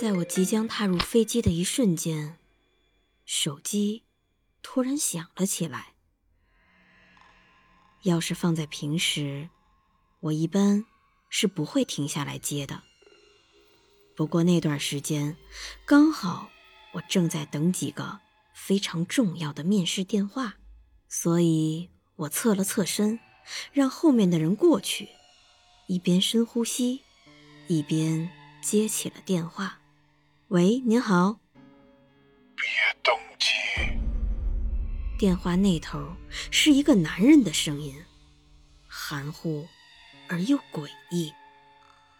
在我即将踏入飞机的一瞬间，手机突然响了起来。要是放在平时，我一般是不会停下来接的。不过那段时间，刚好我正在等几个非常重要的面试电话，所以我侧了侧身，让后面的人过去，一边深呼吸，一边接起了电话。喂，您好。别登机。电话那头是一个男人的声音，含糊而又诡异。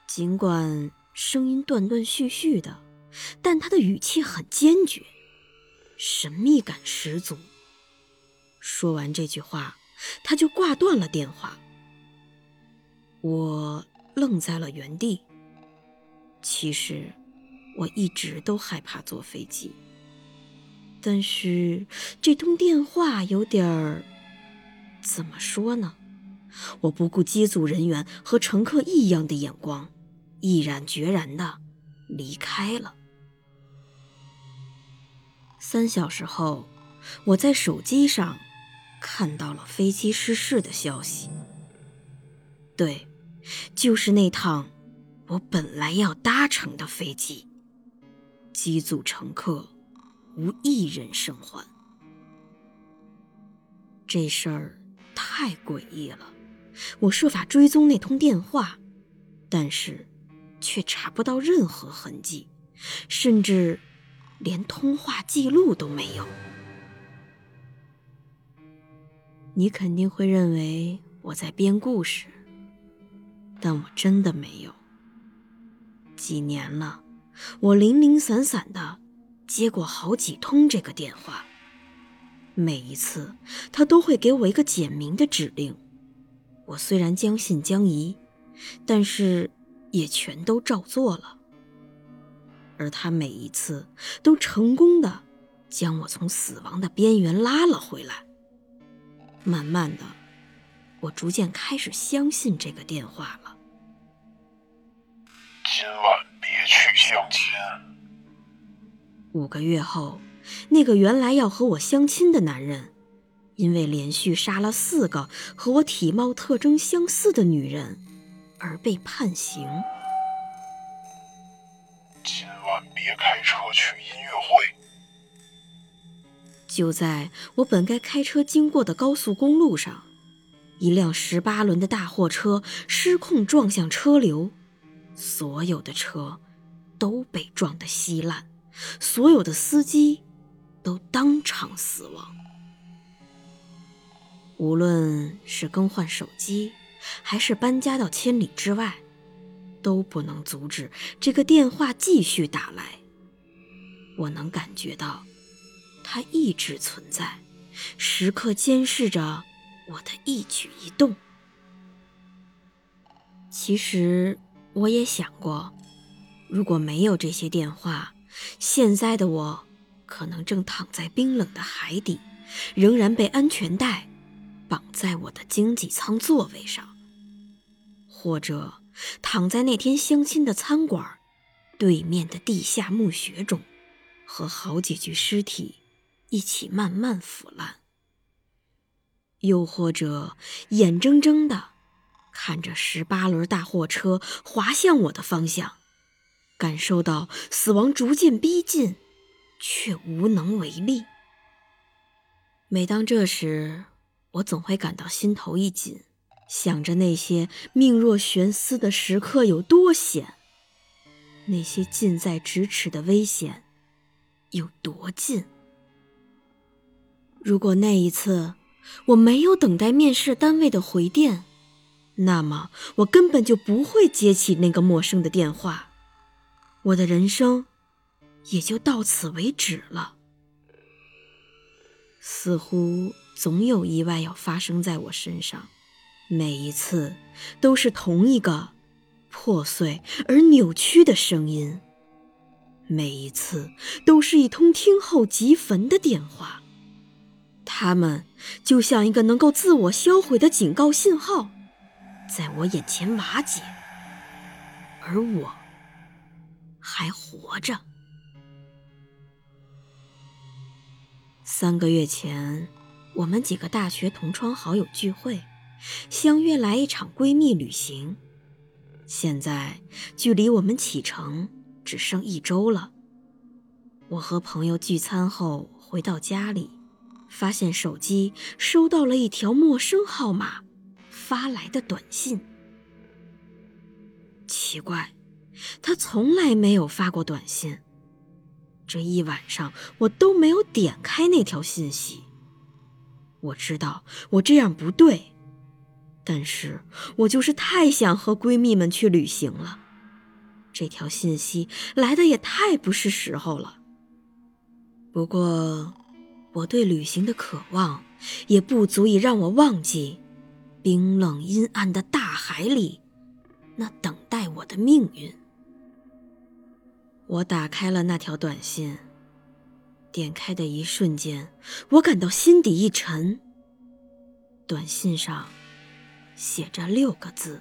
尽管声音断断续续的，但他的语气很坚决，神秘感十足。说完这句话，他就挂断了电话。我愣在了原地。其实。我一直都害怕坐飞机，但是这通电话有点儿……怎么说呢？我不顾机组人员和乘客异样的眼光，毅然决然的离开了。三小时后，我在手机上看到了飞机失事的消息。对，就是那趟我本来要搭乘的飞机。机组乘客无一人生还，这事儿太诡异了。我设法追踪那通电话，但是却查不到任何痕迹，甚至连通话记录都没有。你肯定会认为我在编故事，但我真的没有。几年了。我零零散散的接过好几通这个电话，每一次他都会给我一个简明的指令。我虽然将信将疑，但是也全都照做了。而他每一次都成功的将我从死亡的边缘拉了回来。慢慢的，我逐渐开始相信这个电话了。今晚。去相亲。五个月后，那个原来要和我相亲的男人，因为连续杀了四个和我体貌特征相似的女人，而被判刑。今晚别开车去音乐会。就在我本该开车经过的高速公路上，一辆十八轮的大货车失控撞向车流，所有的车。都被撞得稀烂，所有的司机都当场死亡。无论是更换手机，还是搬家到千里之外，都不能阻止这个电话继续打来。我能感觉到，它一直存在，时刻监视着我的一举一动。其实，我也想过。如果没有这些电话，现在的我可能正躺在冰冷的海底，仍然被安全带绑在我的经济舱座位上，或者躺在那天相亲的餐馆对面的地下墓穴中，和好几具尸体一起慢慢腐烂，又或者眼睁睁地看着十八轮大货车滑向我的方向。感受到死亡逐渐逼近，却无能为力。每当这时，我总会感到心头一紧，想着那些命若悬丝的时刻有多险，那些近在咫尺的危险有多近。如果那一次我没有等待面试单位的回电，那么我根本就不会接起那个陌生的电话。我的人生也就到此为止了。似乎总有意外要发生在我身上，每一次都是同一个破碎而扭曲的声音，每一次都是一通听后即焚的电话。他们就像一个能够自我销毁的警告信号，在我眼前瓦解，而我还活着。三个月前，我们几个大学同窗好友聚会，相约来一场闺蜜旅行。现在距离我们启程只剩一周了。我和朋友聚餐后回到家里，发现手机收到了一条陌生号码发来的短信。奇怪，他从来没有发过短信。这一晚上，我都没有点开那条信息。我知道我这样不对，但是我就是太想和闺蜜们去旅行了。这条信息来的也太不是时候了。不过，我对旅行的渴望也不足以让我忘记冰冷阴暗的大海里那等待我的命运。我打开了那条短信，点开的一瞬间，我感到心底一沉。短信上写着六个字：“